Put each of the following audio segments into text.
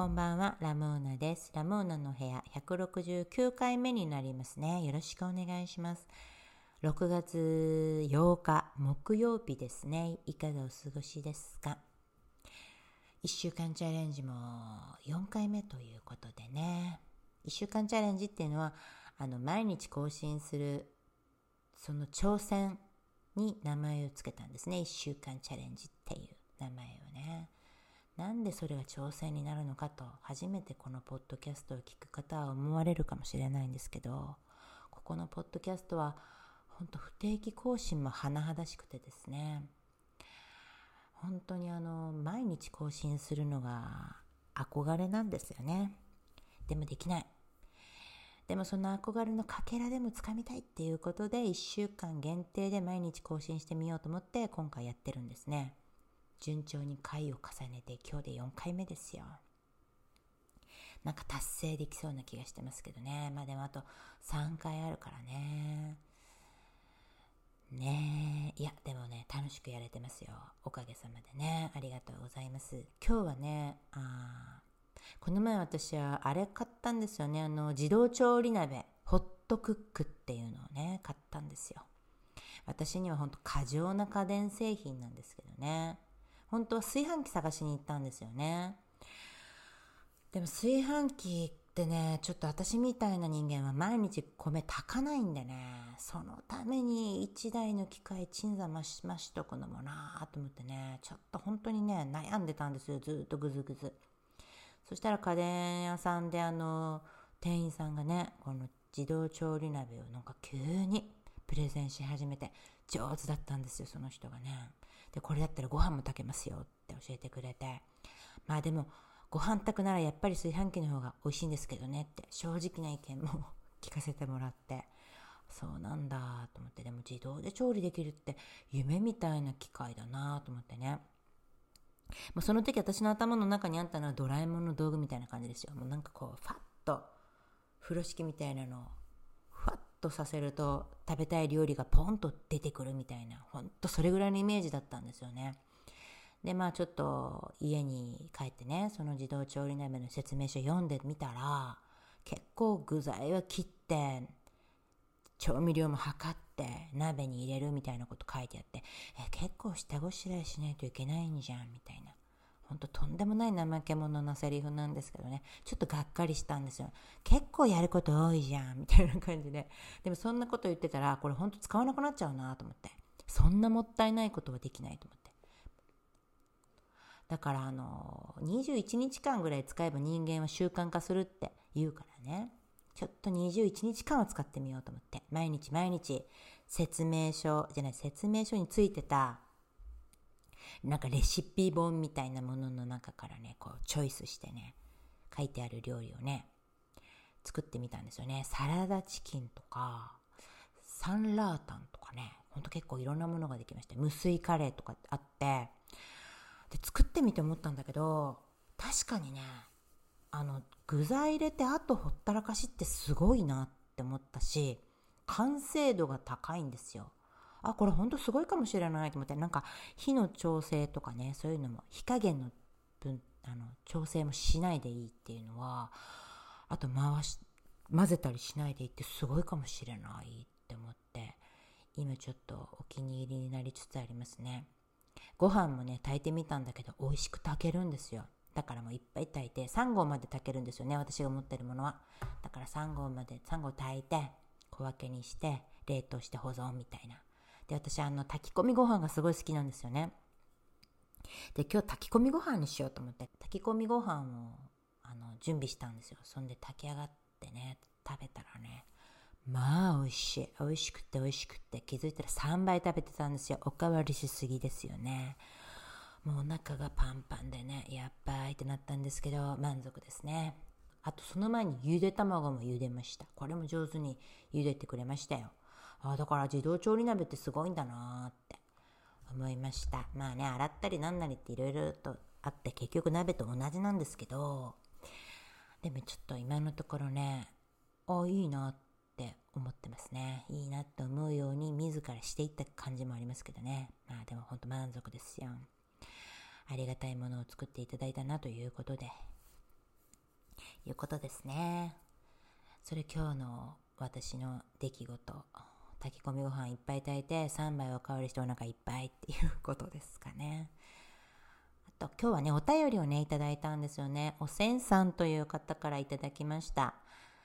こんばんは、ラムーナです。ラムーナの部屋169回目になりますね。よろしくお願いします。6月8日、木曜日ですね。いかがお過ごしですか ?1 週間チャレンジも4回目ということでね。1週間チャレンジっていうのは、あの、毎日更新する、その挑戦に名前を付けたんですね。1週間チャレンジっていう名前をね。なんでそれが挑戦になるのかと初めてこのポッドキャストを聞く方は思われるかもしれないんですけどここのポッドキャストは本当不定期更新も甚だしくてですね。本当にあの毎日更新するのが憧れなんですよね。でもできない。でもその憧れのかけらでもつかみたいっていうことで1週間限定で毎日更新してみようと思って今回やってるんですね。順調に回を重ねて今日で4回目ですよ。なんか達成できそうな気がしてますけどね。まあでもあと3回あるからね。ねえ。いや、でもね、楽しくやれてますよ。おかげさまでね。ありがとうございます。今日はね、あこの前私はあれ買ったんですよね。あの、自動調理鍋、ホットクックっていうのをね、買ったんですよ。私には本当過剰な家電製品なんですけどね。本当は炊飯器探しに行ったんですよね。でも炊飯器ってね、ちょっと私みたいな人間は毎日米炊かないんでね、そのために1台の機械鎮座ましましとくのもなぁと思ってね、ちょっと本当にね、悩んでたんですよ、ずっとぐずぐず。そしたら家電屋さんであの、店員さんがね、この自動調理鍋をなんか急にプレゼンし始めて、上手だったんですよ、その人がね。で、これだったらご飯も炊けますよって教えてくれて。まあでも、ご飯炊くならやっぱり炊飯器の方が美味しいんですけどねって正直な意見も聞かせてもらって、そうなんだと思って、でも自動で調理できるって夢みたいな機械だなと思ってね。もうその時私の頭の中にあったのはドラえもんの道具みたいな感じですよ。もうなんかこう、ファッと風呂敷みたいなのをとさせると食べたい料理がポンと出てくるみたいな、ほんとそれぐらいのイメージだったんですよね。で、まあちょっと家に帰ってね、その自動調理鍋の説明書読んでみたら、結構具材は切って、調味料も測って鍋に入れるみたいなこと書いてあって、え、結構下ごしらえしないといけないんじゃん、みたいな。ほんととんでもない怠け者なセリフなんですけどね、ちょっとがっかりしたんですよ。結構やること多いじゃん、みたいな感じで。でもそんなこと言ってたら、これほんと使わなくなっちゃうなと思って。そんなもったいないことはできないと思って。だからあの、21日間ぐらい使えば人間は習慣化するって言うからね。ちょっと21日間を使ってみようと思って、毎日毎日説明書、じゃない、説明書についてたなんかレシピ本みたいなものの中からね、こうチョイスしてね、書いてある料理をね、作ってみたんですよね。サラダチキンとか、サンラータンとかね、ほんと結構いろんなものができまして、無水カレーとかあって、で、作ってみて思ったんだけど、確かにね、あの、具材入れてあとほったらかしってすごいなって思ったし、完成度が高いんですよ。あ、これほんとすごいかもしれないと思って、なんか火の調整とかね、そういうのも、火加減の分、あの、調整もしないでいいっていうのは、あと回し、混ぜたりしないでいいってすごいかもしれないって思って、今ちょっとお気に入りになりつつありますね。ご飯もね、炊いてみたんだけど、美味しく炊けるんですよ。だからもういっぱい炊いて、3合まで炊けるんですよね、私が持ってるものは。だから3合まで、3合炊いて、小分けにして、冷凍して保存みたいな。で、私、あの、炊き込みご飯がすごい好きなんですよね。で、今日炊き込みご飯にしようと思って、炊き込みご飯を、あの、準備したんですよ。そんで炊き上がってね、食べたらね、まあ美味しい。美味しくて美味しくて気づいたら3倍食べてたんですよ。おかわりしすぎですよね。もうお腹がパンパンでね、やっばいってなったんですけど、満足ですね。あとその前にゆで卵も茹でました。これも上手に茹でてくれましたよ。ああだから自動調理鍋ってすごいんだなって思いました。まあね、洗ったりなんなりっていろいろとあって結局鍋と同じなんですけど、でもちょっと今のところね、あ、いいなって思ってますね。いいなって思うように自らしていった感じもありますけどね。まあでもほんと満足ですよ。ありがたいものを作っていただいたなということで。いうことですね。それ今日の私の出来事。炊き込みご飯いっぱい炊いて3杯おかわりしてお腹いっぱいっていうことですかね。あと今日はね、お便りをね、いただいたんですよね。おせんさんという方からいただきました。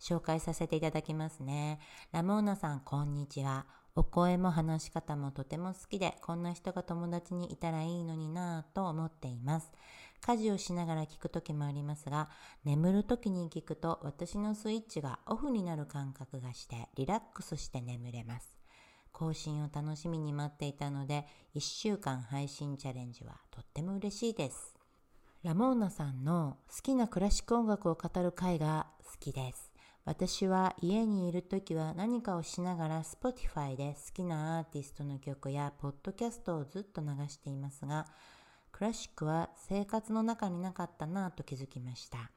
紹介させていただきますね。ラモーナさん、こんにちは。お声も話し方もとても好きで、こんな人が友達にいたらいいのになぁと思っています。家事をしながら聞く時もありますが、眠る時に聞くと私のスイッチがオフになる感覚がして、リラックスして眠れます。更新を楽しみに待っていたので、1週間配信チャレンジはとっても嬉しいです。ラモーナさんの好きなクラシック音楽を語る回が好きです。私は家にいる時は何かをしながら Spotify で好きなアーティストの曲やポッドキャストをずっと流していますが、クラシックは生活の中になかったなぁと気づきました。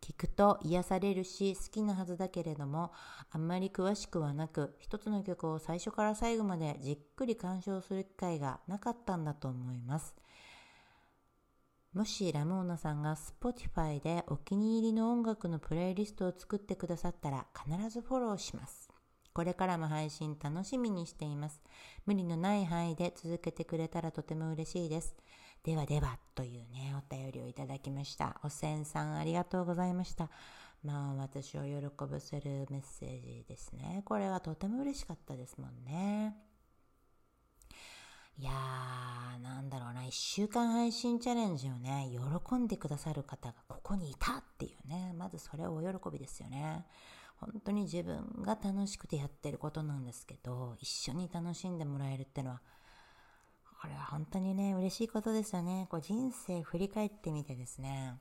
聞くと癒されるし好きなはずだけれども、あんまり詳しくはなく、一つの曲を最初から最後までじっくり鑑賞する機会がなかったんだと思います。もしラモーナさんが Spotify でお気に入りの音楽のプレイリストを作ってくださったら必ずフォローします。これからも配信楽しみにしています。無理のない範囲で続けてくれたらとても嬉しいです。ではではというね、お便りをいただきました。おせんさんありがとうございました。まあ私を喜ばせるメッセージですね。これはとても嬉しかったですもんね。いやー、なんだろうな、1週間配信チャレンジをね、喜んでくださる方がここにいたっていうね、まずそれはお喜びですよね。本当に自分が楽しくてやってることなんですけど、一緒に楽しんでもらえるってのは、これは本当にね、嬉しいことですよね。こう人生振り返ってみてですね、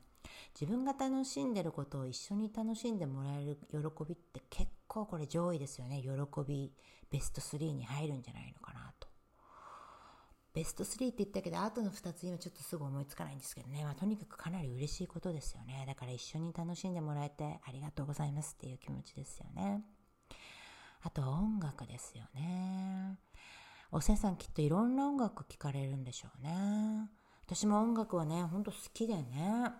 自分が楽しんでることを一緒に楽しんでもらえる喜びって結構これ上位ですよね。喜びベスト3に入るんじゃないのかなと。ベスト3って言ったけど、あとの2つ今ちょっとすぐ思いつかないんですけどね。まあ、とにかくかなり嬉しいことですよね。だから一緒に楽しんでもらえてありがとうございますっていう気持ちですよね。あと音楽ですよね。おせんさんきっといろんな音楽聴かれるんでしょうね。私も音楽はね、ほんと好きでね。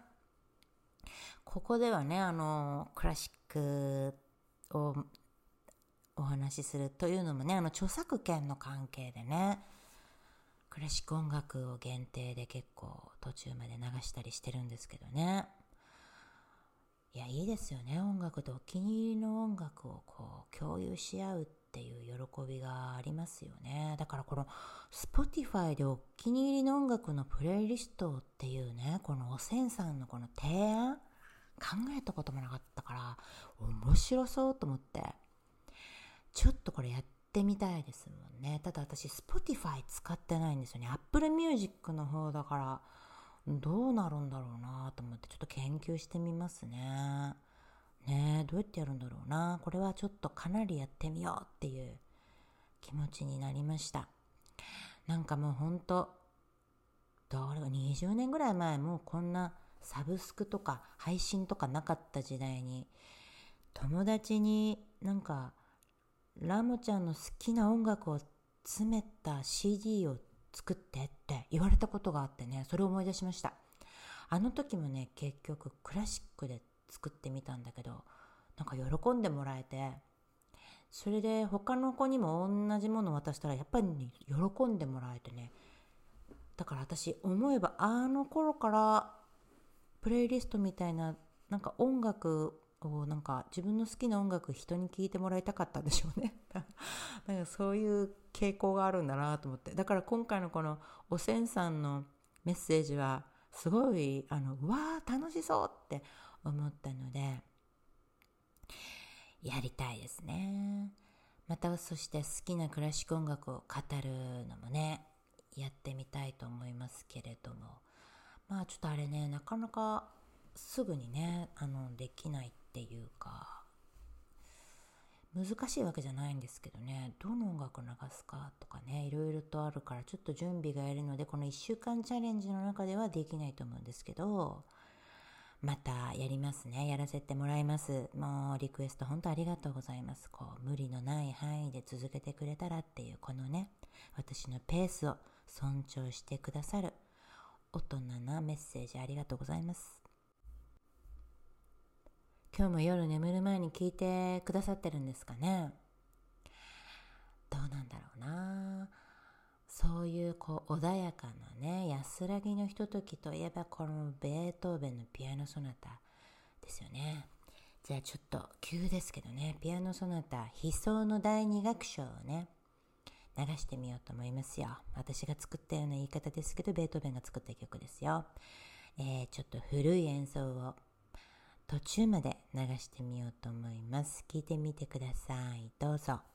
ここではね、あの、クラシックをお話しするというのもね、あの、著作権の関係でね、クラシック音楽を限定で結構途中まで流したりしてるんですけどね。いや、いいですよね。音楽とお気に入りの音楽をこう共有し合うっていう喜びがありますよね。だからこの Spotify でお気に入りの音楽のプレイリストっていうね、このおせんさんのこの提案考えたこともなかったから面白そうと思ってちょっとこれやってってみたいですもんね。ただ私、Spotify 使ってないんですよね。Apple Music の方だから、どうなるんだろうなと思って、ちょっと研究してみますね。ねどうやってやるんだろうな。これはちょっとかなりやってみようっていう気持ちになりました。なんかもうほんと、どれ20年ぐらい前もうこんなサブスクとか配信とかなかった時代に友達になんかラムちゃんの好きな音楽を詰めた CD を作ってって言われたことがあってね、それを思い出しました。あの時もね、結局クラシックで作ってみたんだけど、なんか喜んでもらえて、それで他の子にも同じものを渡したらやっぱり、ね、喜んでもらえてね、だから私思えばあの頃からプレイリストみたいななんか音楽をなんか自分の好きな音楽人に聴いてもらいたかったんでしょうね。なんかそういう傾向があるんだなと思って。だから今回のこのおせんさんのメッセージはすごいあのうわー楽しそうって思ったのでやりたいですね。またそして好きなクラシック音楽を語るのもねやってみたいと思いますけれども。まあちょっとあれねなかなかすぐにねあのできないってていうか難しいわけじゃないんですけどね。どの音楽流すかとかねいろいろとあるからちょっと準備がいるのでこの1週間チャレンジの中ではできないと思うんですけどまたやりますね。やらせてもらいます。もうリクエスト本当ありがとうございます。こう無理のない範囲で続けてくれたらっていうこのね私のペースを尊重してくださる大人なメッセージありがとうございます。今日も夜眠る前に聞いてくださってるんですかね。どうなんだろうな。そういうこう穏やかなね安らぎのひとときといえばこのベートーベンのピアノソナタですよね。じゃあちょっと急ですけどね。ピアノソナタ悲壮の第2楽章をね流してみようと思いますよ。私が作ったような言い方ですけどベートーベンが作った曲ですよ、えー、ちょっと古い演奏を途中まで流してみようと思います。聞いてみてください。どうぞ。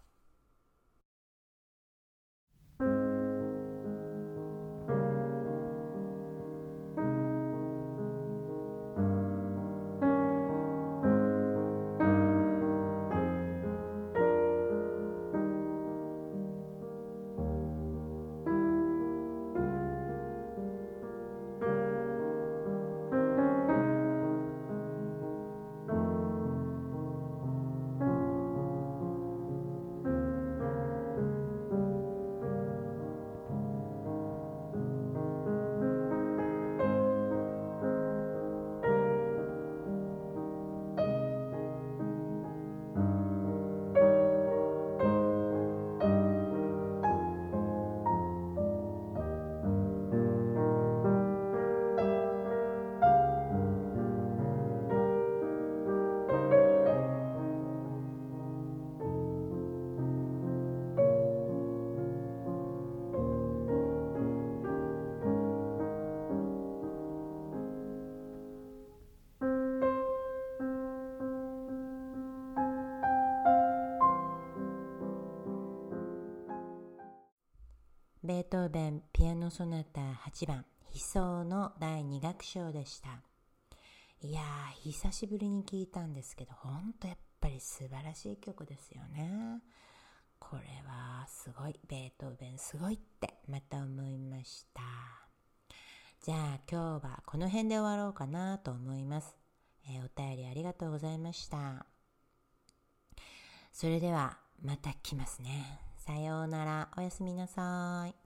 ーベンピアノソナタ8番。悲壮の第2楽章でした。いやー久しぶりに聞いたんですけどほんとやっぱり素晴らしい曲ですよね。これはすごい。ベートーベンすごいってまた思いました。じゃあ今日はこの辺で終わろうかなと思います、えー、お便りありがとうございました。それではまた来ますね。さようなら。おやすみなさい。